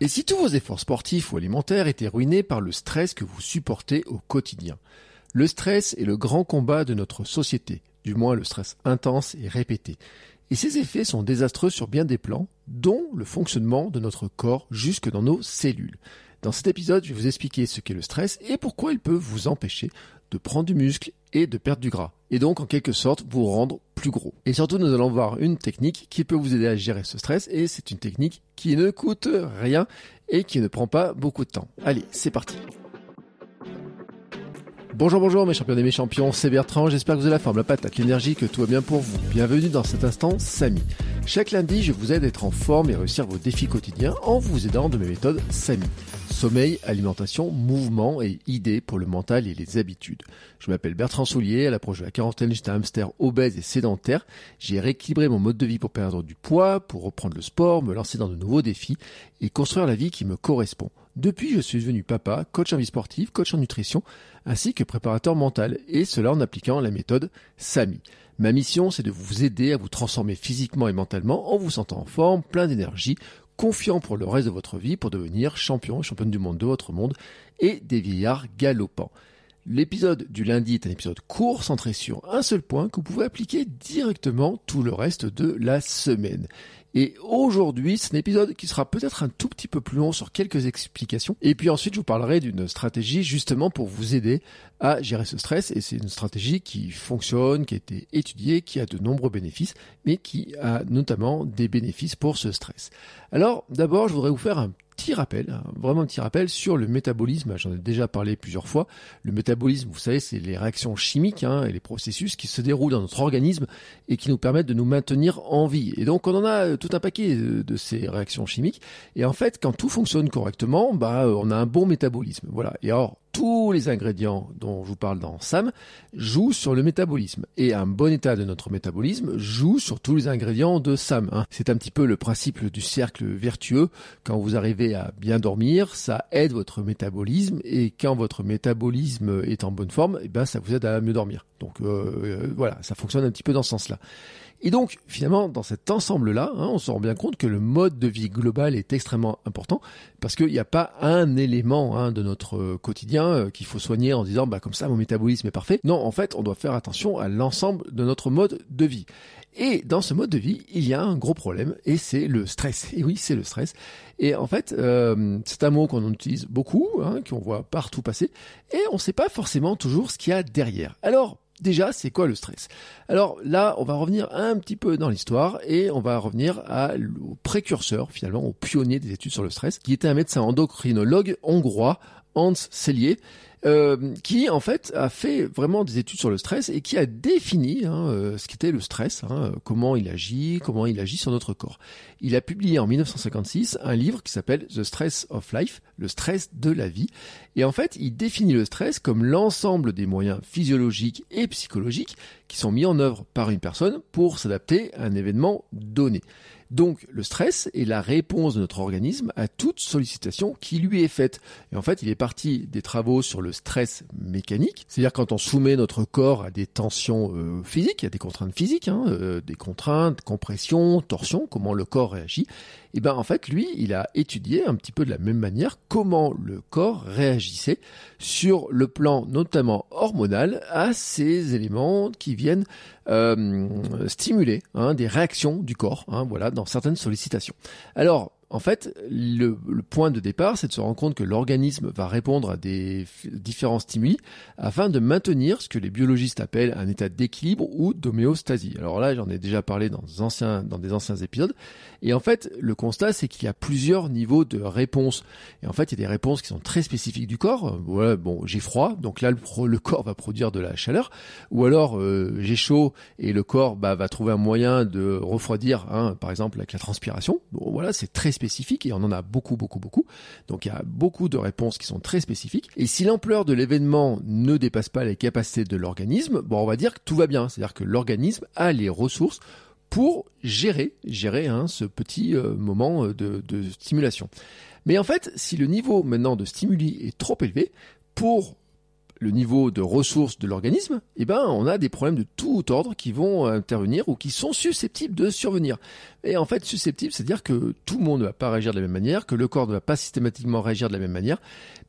Et si tous vos efforts sportifs ou alimentaires étaient ruinés par le stress que vous supportez au quotidien? Le stress est le grand combat de notre société, du moins le stress intense et répété. Et ses effets sont désastreux sur bien des plans, dont le fonctionnement de notre corps jusque dans nos cellules. Dans cet épisode, je vais vous expliquer ce qu'est le stress et pourquoi il peut vous empêcher de prendre du muscle et de perdre du gras. Et donc, en quelque sorte, vous rendre Et surtout, nous allons voir une technique qui peut vous aider à gérer ce stress et c'est une technique qui ne coûte rien et qui ne prend pas beaucoup de temps. Allez, c'est parti. Bonjour, bonjour mes champions et mes champions, c'est Bertrand, j'espère que vous avez la forme, la patate, l'énergie, que tout va bien pour vous. Bienvenue dans cet instant Samy. Chaque lundi, je vous aide à être en forme et réussir vos défis quotidiens en vous aidant de mes méthodes Samy. Sommeil, alimentation, mouvement et idées pour le mental et les habitudes. Je m'appelle Bertrand Soulier, à l'approche de la quarantaine, j'étais un hamster obèse et sédentaire. J'ai rééquilibré mon mode de vie pour perdre du poids, pour reprendre le sport, me lancer dans de nouveaux défis et construire la vie qui me correspond. Depuis, je suis devenu papa, coach en vie sportive, coach en nutrition, ainsi que préparateur mental, et cela en appliquant la méthode SAMI. Ma mission, c'est de vous aider à vous transformer physiquement et mentalement en vous sentant en forme, plein d'énergie, confiant pour le reste de votre vie pour devenir champion championne du monde de votre monde et des vieillards galopants. L'épisode du lundi est un épisode court centré sur un seul point que vous pouvez appliquer directement tout le reste de la semaine. Et aujourd'hui, c'est un épisode qui sera peut-être un tout petit peu plus long sur quelques explications. Et puis ensuite, je vous parlerai d'une stratégie justement pour vous aider à gérer ce stress. Et c'est une stratégie qui fonctionne, qui a été étudiée, qui a de nombreux bénéfices, mais qui a notamment des bénéfices pour ce stress. Alors, d'abord, je voudrais vous faire un petit rappel, vraiment un petit rappel sur le métabolisme. J'en ai déjà parlé plusieurs fois. Le métabolisme, vous savez, c'est les réactions chimiques hein, et les processus qui se déroulent dans notre organisme et qui nous permettent de nous maintenir en vie. Et donc, on en a tout un paquet de, ces réactions chimiques. Et en fait, quand tout fonctionne correctement, bah, on a un bon métabolisme. Voilà. Et alors, tous les ingrédients dont je vous parle dans SAM jouent sur le métabolisme. Et un bon état de notre métabolisme joue sur tous les ingrédients de SAM. Hein. C'est un petit peu le principe du cercle vertueux. Quand vous arrivez à bien dormir, ça aide votre métabolisme. Et quand votre métabolisme est en bonne forme, eh ben, ça vous aide à mieux dormir. Donc euh, euh, voilà, ça fonctionne un petit peu dans ce sens-là. Et donc, finalement, dans cet ensemble-là, hein, on se rend bien compte que le mode de vie global est extrêmement important parce qu'il n'y a pas un élément hein, de notre euh, quotidien euh, qu'il faut soigner en disant bah comme ça mon métabolisme est parfait. Non, en fait, on doit faire attention à l'ensemble de notre mode de vie. Et dans ce mode de vie, il y a un gros problème et c'est le stress. Et oui, c'est le stress. Et en fait, euh, c'est un mot qu'on utilise beaucoup, hein, qu'on voit partout passer, et on ne sait pas forcément toujours ce qu'il y a derrière. Alors, Déjà, c'est quoi le stress? Alors là, on va revenir un petit peu dans l'histoire et on va revenir au précurseur, finalement, au pionnier des études sur le stress, qui était un médecin endocrinologue hongrois, Hans Sellier, euh, qui en fait a fait vraiment des études sur le stress et qui a défini hein, euh, ce qu'était le stress, hein, comment il agit, comment il agit sur notre corps. Il a publié en 1956 un livre qui s'appelle The Stress of Life, le stress de la vie, et en fait il définit le stress comme l'ensemble des moyens physiologiques et psychologiques qui sont mis en œuvre par une personne pour s'adapter à un événement donné. Donc le stress est la réponse de notre organisme à toute sollicitation qui lui est faite. Et en fait, il est parti des travaux sur le stress mécanique, c'est-à-dire quand on soumet notre corps à des tensions euh, physiques, a des contraintes physiques, hein, euh, des contraintes, compression, torsion, comment le corps réagit. Et ben en fait, lui, il a étudié un petit peu de la même manière comment le corps réagissait sur le plan notamment hormonal à ces éléments qui viennent euh, stimuler hein, des réactions du corps, hein, voilà, dans certaines sollicitations. En fait, le, point de départ, c'est de se rendre compte que l'organisme va répondre à des différents stimuli afin de maintenir ce que les biologistes appellent un état d'équilibre ou d'homéostasie. Alors là, j'en ai déjà parlé dans, anciens, dans des anciens épisodes. Et en fait, le constat, c'est qu'il y a plusieurs niveaux de réponse. Et en fait, il y a des réponses qui sont très spécifiques du corps. Voilà, bon, j'ai froid, donc là, le, corps va produire de la chaleur. Ou alors, euh, j'ai chaud et le corps bah, va trouver un moyen de refroidir, hein, par exemple avec la transpiration. Bon, voilà, c'est très spécifique et on en a beaucoup, beaucoup, beaucoup. Donc il y a beaucoup de réponses qui sont très spécifiques. Et si l'ampleur de l'événement ne dépasse pas les capacités de l'organisme, bon, on va dire que tout va bien. C'est-à-dire que l'organisme a les ressources pour gérer, gérer hein, ce petit euh, moment euh, de stimulation. Mais en fait, si le niveau maintenant de stimuli est trop élevé, pour le niveau de ressources de l'organisme, eh ben, on a des problèmes de tout ordre qui vont intervenir ou qui sont susceptibles de survenir. Et en fait, susceptible, c'est-à-dire que tout le monde ne va pas réagir de la même manière, que le corps ne va pas systématiquement réagir de la même manière,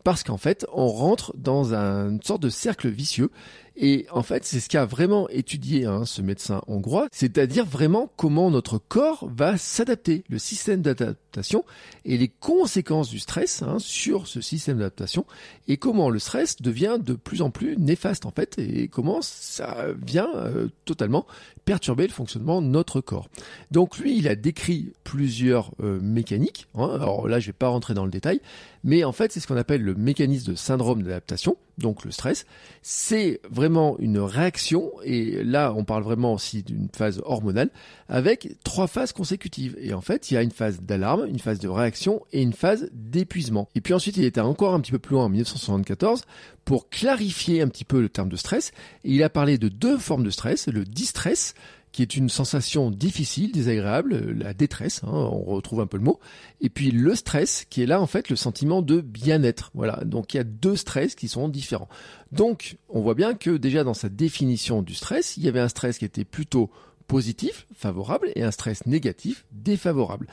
parce qu'en fait, on rentre dans une sorte de cercle vicieux. Et en fait, c'est ce qu'a vraiment étudié hein, ce médecin hongrois, c'est-à-dire vraiment comment notre corps va s'adapter, le système d'adaptation et les conséquences du stress hein, sur ce système d'adaptation, et comment le stress devient de plus en plus néfaste en fait, et comment ça vient euh, totalement perturber le fonctionnement de notre corps. Donc lui, il a décrit plusieurs euh, mécaniques. Hein. Alors là, je vais pas rentrer dans le détail, mais en fait, c'est ce qu'on appelle le mécanisme de syndrome d'adaptation, donc le stress. C'est vraiment une réaction, et là, on parle vraiment aussi d'une phase hormonale, avec trois phases consécutives. Et en fait, il y a une phase d'alarme, une phase de réaction et une phase d'épuisement. Et puis ensuite, il était encore un petit peu plus loin en 1974 pour clarifier un petit peu le terme de stress. Et il a parlé de deux formes de stress, le distress, qui est une sensation difficile, désagréable, la détresse, hein, on retrouve un peu le mot, et puis le stress, qui est là en fait le sentiment de bien-être. Voilà, donc il y a deux stress qui sont différents. Donc on voit bien que déjà dans sa définition du stress, il y avait un stress qui était plutôt positif, favorable, et un stress négatif, défavorable.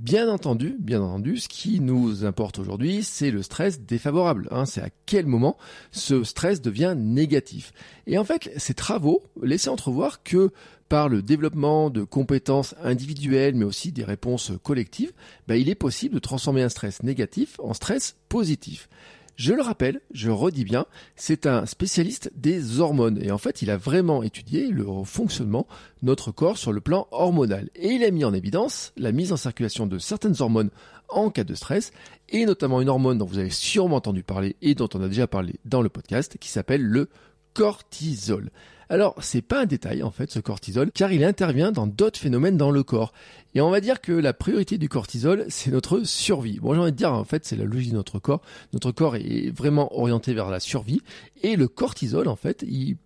Bien entendu, bien entendu, ce qui nous importe aujourd'hui, c'est le stress défavorable. Hein. c'est à quel moment ce stress devient négatif. Et en fait, ces travaux laissaient entrevoir que par le développement de compétences individuelles, mais aussi des réponses collectives, bah, il est possible de transformer un stress négatif en stress positif. Je le rappelle, je redis bien, c'est un spécialiste des hormones et en fait il a vraiment étudié le fonctionnement de notre corps sur le plan hormonal et il a mis en évidence la mise en circulation de certaines hormones en cas de stress et notamment une hormone dont vous avez sûrement entendu parler et dont on a déjà parlé dans le podcast qui s'appelle le cortisol. Alors, c'est pas un détail en fait ce cortisol, car il intervient dans d'autres phénomènes dans le corps. Et on va dire que la priorité du cortisol, c'est notre survie. Bon, j'ai envie de dire, en fait, c'est la logique de notre corps. Notre corps est vraiment orienté vers la survie. Et le cortisol, en fait, il,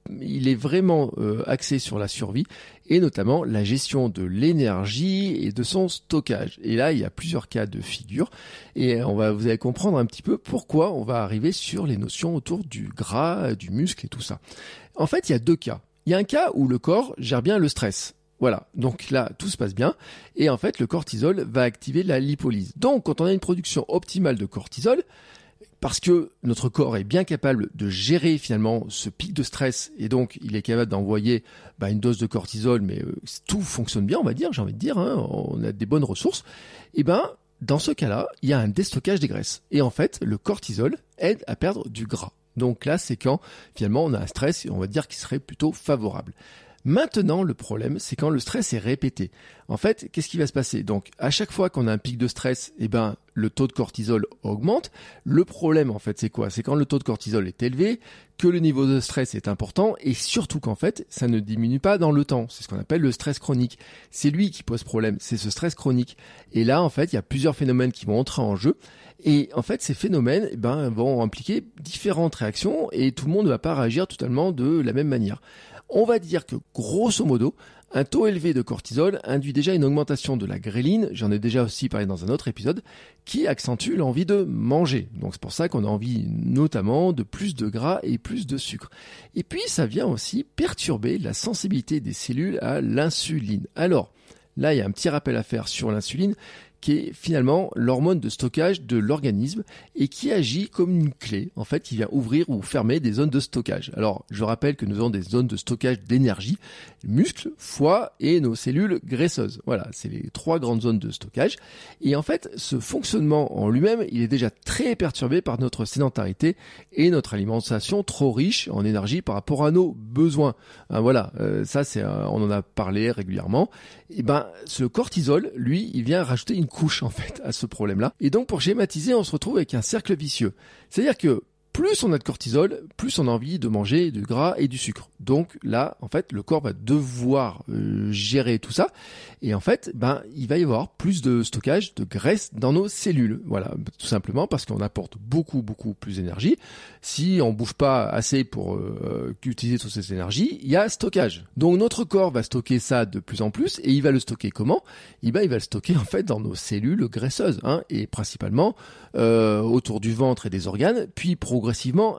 est vraiment euh, axé sur la survie et notamment la gestion de l'énergie et de son stockage. Et là, il y a plusieurs cas de figure. Et on va, vous allez comprendre un petit peu pourquoi on va arriver sur les notions autour du gras, du muscle et tout ça. En fait, il y a deux cas. Il y a un cas où le corps gère bien le stress. Voilà, donc là, tout se passe bien. Et en fait, le cortisol va activer la lipolyse. Donc, quand on a une production optimale de cortisol, parce que notre corps est bien capable de gérer finalement ce pic de stress et donc il est capable d'envoyer bah, une dose de cortisol, mais euh, tout fonctionne bien, on va dire, j'ai envie de dire, hein, on a des bonnes ressources. Et ben dans ce cas-là, il y a un déstockage des graisses. Et en fait, le cortisol aide à perdre du gras. Donc là, c'est quand finalement on a un stress, et on va dire qu'il serait plutôt favorable. Maintenant, le problème, c'est quand le stress est répété. En fait, qu'est-ce qui va se passer? Donc, à chaque fois qu'on a un pic de stress, eh ben, le taux de cortisol augmente. Le problème, en fait, c'est quoi? C'est quand le taux de cortisol est élevé, que le niveau de stress est important, et surtout qu'en fait, ça ne diminue pas dans le temps. C'est ce qu'on appelle le stress chronique. C'est lui qui pose problème, c'est ce stress chronique. Et là, en fait, il y a plusieurs phénomènes qui vont entrer en jeu. Et en fait, ces phénomènes eh ben, vont impliquer différentes réactions et tout le monde ne va pas réagir totalement de la même manière. On va dire que grosso modo, un taux élevé de cortisol induit déjà une augmentation de la gréline, j'en ai déjà aussi parlé dans un autre épisode, qui accentue l'envie de manger. Donc c'est pour ça qu'on a envie notamment de plus de gras et plus de sucre. Et puis ça vient aussi perturber la sensibilité des cellules à l'insuline. Alors, là il y a un petit rappel à faire sur l'insuline qui est finalement l'hormone de stockage de l'organisme et qui agit comme une clé, en fait, qui vient ouvrir ou fermer des zones de stockage. Alors, je rappelle que nous avons des zones de stockage d'énergie, muscles, foie et nos cellules graisseuses. Voilà, c'est les trois grandes zones de stockage. Et en fait, ce fonctionnement en lui-même, il est déjà très perturbé par notre sédentarité et notre alimentation trop riche en énergie par rapport à nos besoins. Hein, voilà, euh, ça c'est, on en a parlé régulièrement. Et ben, ce cortisol, lui, il vient rajouter une couche en fait à ce problème-là. Et donc pour schématiser, on se retrouve avec un cercle vicieux. C'est-à-dire que plus on a de cortisol, plus on a envie de manger du gras et du sucre. Donc là, en fait, le corps va devoir euh, gérer tout ça. Et en fait, ben, il va y avoir plus de stockage de graisse dans nos cellules. Voilà, tout simplement parce qu'on apporte beaucoup, beaucoup plus d'énergie. Si on bouge pas assez pour euh, utiliser toutes ces énergies, il y a stockage. Donc notre corps va stocker ça de plus en plus. Et il va le stocker comment? Eh ben, Il va le stocker en fait dans nos cellules graisseuses. Hein, et principalement euh, autour du ventre et des organes. Puis progressivement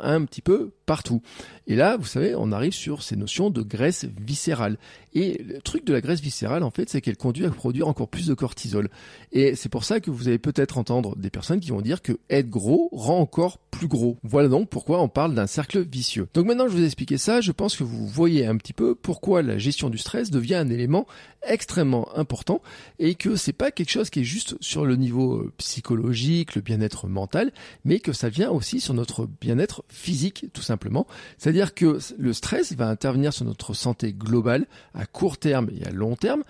un petit peu partout. Et là, vous savez, on arrive sur ces notions de graisse viscérale. Et le truc de la graisse viscérale, en fait, c'est qu'elle conduit à produire encore plus de cortisol. Et c'est pour ça que vous allez peut-être entendre des personnes qui vont dire que être gros rend encore plus gros. Voilà donc pourquoi on parle d'un cercle vicieux. Donc maintenant je vous ai expliqué ça, je pense que vous voyez un petit peu pourquoi la gestion du stress devient un élément extrêmement important et que c'est pas quelque chose qui est juste sur le niveau euh, psychologique, le bien-être mental, mais que ça vient aussi sur notre bien-être physique, tout simplement. C'est-à-dire que le stress va intervenir sur notre santé globale à court terme et à long terme,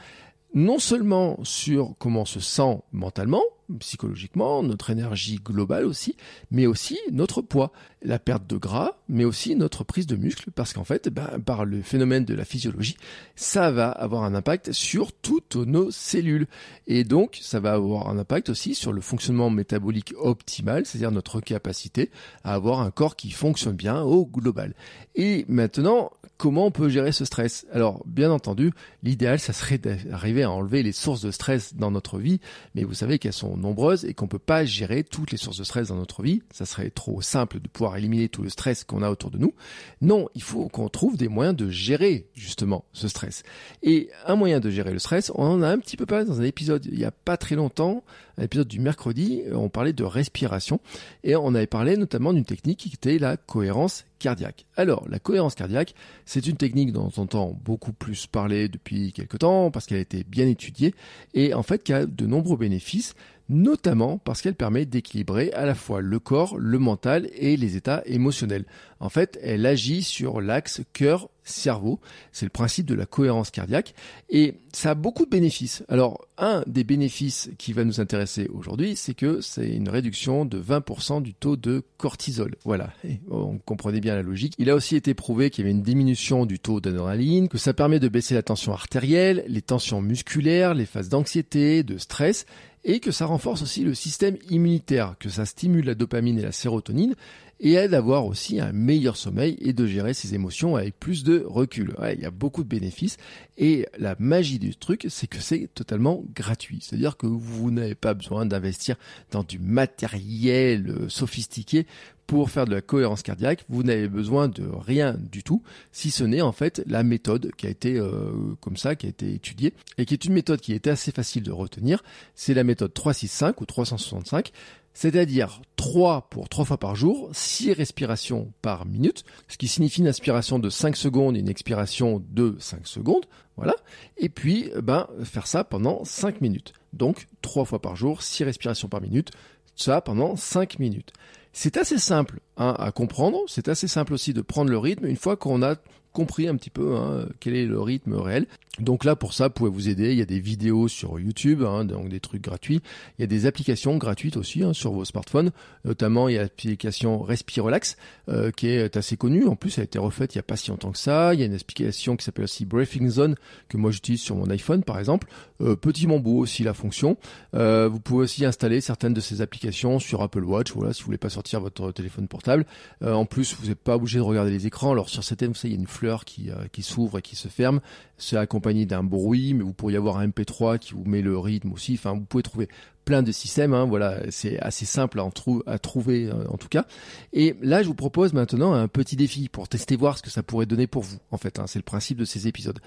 non seulement sur comment on se sent mentalement, psychologiquement, notre énergie globale aussi, mais aussi notre poids, la perte de gras, mais aussi notre prise de muscle, parce qu'en fait, ben, par le phénomène de la physiologie, ça va avoir un impact sur toutes nos cellules. Et donc, ça va avoir un impact aussi sur le fonctionnement métabolique optimal, c'est-à-dire notre capacité à avoir un corps qui fonctionne bien au global. Et maintenant, comment on peut gérer ce stress? Alors, bien entendu, l'idéal, ça serait d'arriver à enlever les sources de stress dans notre vie, mais vous savez qu'elles sont nombreuses et qu'on peut pas gérer toutes les sources de stress dans notre vie. Ça serait trop simple de pouvoir éliminer tout le stress qu'on a autour de nous. Non, il faut qu'on trouve des moyens de gérer justement ce stress. Et un moyen de gérer le stress, on en a un petit peu parlé dans un épisode il y a pas très longtemps, un épisode du mercredi, on parlait de respiration et on avait parlé notamment d'une technique qui était la cohérence cardiaque. Alors, la cohérence cardiaque, c'est une technique dont on entend beaucoup plus parler depuis quelque temps parce qu'elle a été bien étudiée et en fait qui a de nombreux bénéfices notamment parce qu'elle permet d'équilibrer à la fois le corps, le mental et les états émotionnels. En fait, elle agit sur l'axe cœur-cerveau. C'est le principe de la cohérence cardiaque et ça a beaucoup de bénéfices. Alors, un des bénéfices qui va nous intéresser aujourd'hui, c'est que c'est une réduction de 20% du taux de cortisol. Voilà, on comprenait bien la logique. Il a aussi été prouvé qu'il y avait une diminution du taux d'adrénaline, que ça permet de baisser la tension artérielle, les tensions musculaires, les phases d'anxiété, de stress et que ça renforce aussi le système immunitaire, que ça stimule la dopamine et la sérotonine et aide à avoir aussi un meilleur sommeil et de gérer ses émotions avec plus de recul. il y a beaucoup de bénéfices et la magie du truc, c'est que c'est totalement gratuit. C'est-à-dire que vous n'avez pas besoin d'investir dans du matériel euh, sophistiqué pour faire de la cohérence cardiaque, vous n'avez besoin de rien du tout, si ce n'est en fait la méthode qui a été euh, comme ça, qui a été étudiée, et qui est une méthode qui était assez facile de retenir. C'est la méthode 365 ou 365, c'est-à-dire 3 pour 3 fois par jour, 6 respirations par minute, ce qui signifie une inspiration de 5 secondes et une expiration de 5 secondes, voilà. Et puis, ben, faire ça pendant 5 minutes. Donc, 3 fois par jour, 6 respirations par minute, ça pendant 5 minutes. C'est assez simple hein, à comprendre, c'est assez simple aussi de prendre le rythme une fois qu'on a compris un petit peu hein, quel est le rythme réel. Donc là, pour ça, vous pouvez vous aider. Il y a des vidéos sur YouTube, hein, donc des trucs gratuits. Il y a des applications gratuites aussi hein, sur vos smartphones. Notamment, il y a l'application Respirelax euh, qui est assez connue. En plus, elle a été refaite il n'y a pas si longtemps que ça. Il y a une application qui s'appelle aussi Breathing Zone que moi j'utilise sur mon iPhone, par exemple. Euh, petit bambou aussi la fonction. Euh, vous pouvez aussi installer certaines de ces applications sur Apple Watch. Voilà, si vous voulez pas sortir votre téléphone portable. en plus, vous n'êtes pas obligé de regarder les écrans. Alors sur certaines, vous savez, il y a une fleur qui, qui s'ouvre et qui se ferme. C'est accompagné d'un bruit, mais vous pourriez avoir un MP3 qui vous met le rythme aussi. Enfin, vous pouvez trouver plein de systèmes. Hein, voilà, c'est assez simple à, trouver euh, en tout cas. Et là, je vous propose maintenant un petit défi pour tester voir ce que ça pourrait donner pour vous. En fait, hein, c'est le principe de ces épisodes.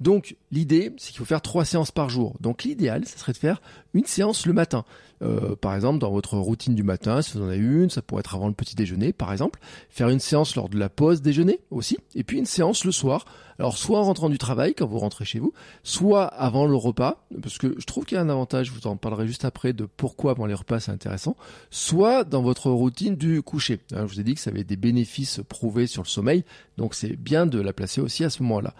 Donc, l'idée, c'est qu'il faut faire trois séances par jour. Donc, l'idéal, ce serait de faire une séance le matin. Euh, par exemple, dans votre routine du matin, si vous en avez une, ça pourrait être avant le petit déjeuner, par exemple. Faire une séance lors de la pause déjeuner aussi, et puis une séance le soir. Alors, soit en rentrant du travail, quand vous rentrez chez vous, soit avant le repas, parce que je trouve qu'il y a un avantage, je vous en parlerai juste après de pourquoi avant les repas c'est intéressant, soit dans votre routine du coucher. je vous ai dit que ça avait des bénéfices prouvés sur le sommeil, donc c'est bien de la placer aussi à ce moment-là.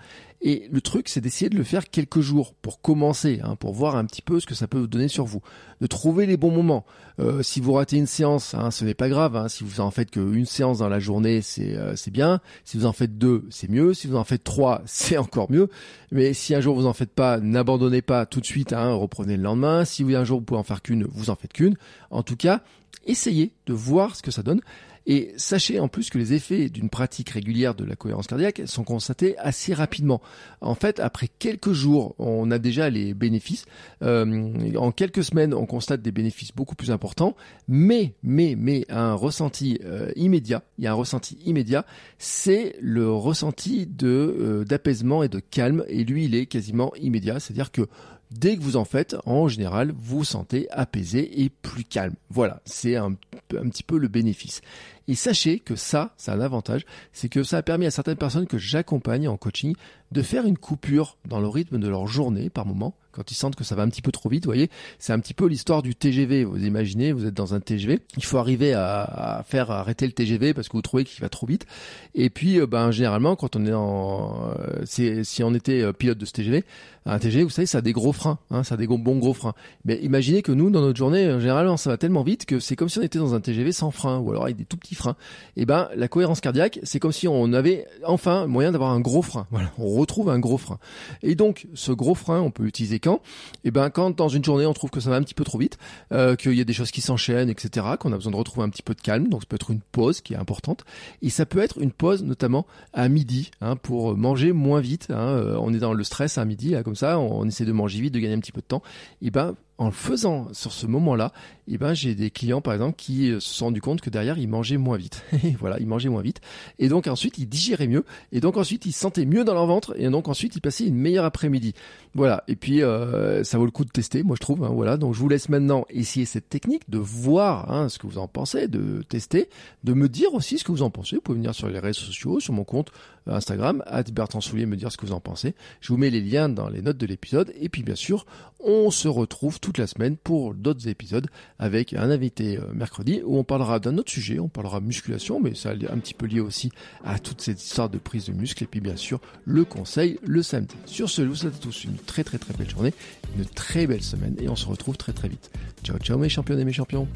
Et le truc, c'est d'essayer de le faire quelques jours pour commencer, hein, pour voir un petit peu ce que ça peut vous donner sur vous. De trouver les bons moments. Euh, si vous ratez une séance, hein, ce n'est pas grave. Hein. si vous en faites qu'une séance dans la journée, c'est euh, bien. Si vous en faites deux, c'est mieux. Si vous en faites trois, c'est encore mieux. Mais si un jour vous en faites pas, n'abandonnez pas tout de suite. Reprenez le lendemain. Si un jour vous pouvez en faire qu'une, vous en faites qu'une. En tout cas, essayez de voir ce que ça donne. Et sachez en plus que les effets d'une pratique régulière de la cohérence cardiaque sont constatés assez rapidement. En fait, après quelques jours, on a déjà les bénéfices. Euh, en quelques semaines, on constate des bénéfices beaucoup plus importants. Mais, mais, mais, un ressenti euh, immédiat, il y a un ressenti immédiat, c'est le ressenti de euh, d'apaisement et de calme. Et lui, il est quasiment immédiat. C'est-à-dire que Dès que vous en faites, en général, vous vous sentez apaisé et plus calme. Voilà, c'est un, un, petit peu le bénéfice. Et sachez que ça, c'est un avantage, c'est que ça a permis à certaines personnes que j'accompagne en coaching de faire une coupure dans le rythme de leur journée par moment, quand ils sentent que ça va un petit peu trop vite, vous voyez, c'est un petit peu l'histoire du TGV. Vous imaginez, vous êtes dans un TGV, il faut arriver à, faire arrêter le TGV parce que vous trouvez qu'il va trop vite. Et puis, euh, ben généralement, quand on est en, euh, si on était euh, pilote de ce TGV, un TGV, vous savez, ça a des gros freins, hein, ça a des bons gros freins. Mais imaginez que nous, dans notre journée, généralement, ça va tellement vite que c'est comme si on était dans un TGV sans frein, ou alors avec des tout petits freins. Et ben, la cohérence cardiaque, c'est comme si on avait enfin moyen d'avoir un gros frein. Voilà, on retrouve un gros frein. Et donc, ce gros frein, on peut l'utiliser quand? Et eh ben, quand dans une journée, on trouve que ça va un petit peu trop vite, euh, qu'il y a des choses qui s'enchaînent, etc., qu'on a besoin de retrouver un petit peu de calme. Donc, ça peut être une pause qui est importante. Et ça peut être une pause, notamment à midi, hein, pour manger moins vite. Hein. Euh, on est dans le stress à midi, comme ça, on, essaie de manger vite, de gagner un petit peu de temps. Et eh ben, en le faisant sur ce moment-là, eh ben j'ai des clients par exemple qui euh, se sont rendus compte que derrière ils mangeaient moins vite. voilà, ils mangeaient moins vite et donc ensuite ils digéraient mieux et donc ensuite ils se sentaient mieux dans leur ventre et donc ensuite ils passaient une meilleure après-midi. Voilà, et puis euh, ça vaut le coup de tester, moi je trouve. Hein, voilà, donc je vous laisse maintenant essayer cette technique de voir hein, ce que vous en pensez, de tester, de me dire aussi ce que vous en pensez. Vous pouvez venir sur les réseaux sociaux, sur mon compte euh, Instagram, Bertrand Soulier, me dire ce que vous en pensez. Je vous mets les liens dans les notes de l'épisode et puis bien sûr on se retrouve toute la semaine pour d'autres épisodes avec un invité euh, mercredi où on parlera d'un autre sujet, on parlera musculation, mais ça un petit peu lié aussi à toute cette histoire de prise de muscle et puis bien sûr le conseil le samedi. Sur ce, je vous souhaite à tous une très très très belle journée, une très belle semaine et on se retrouve très très vite. Ciao ciao mes champions et mes champions.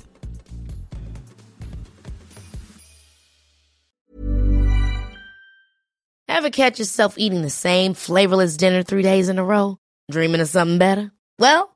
Catch yourself eating the same flavorless dinner three days in a row? Dreaming of something better? Well,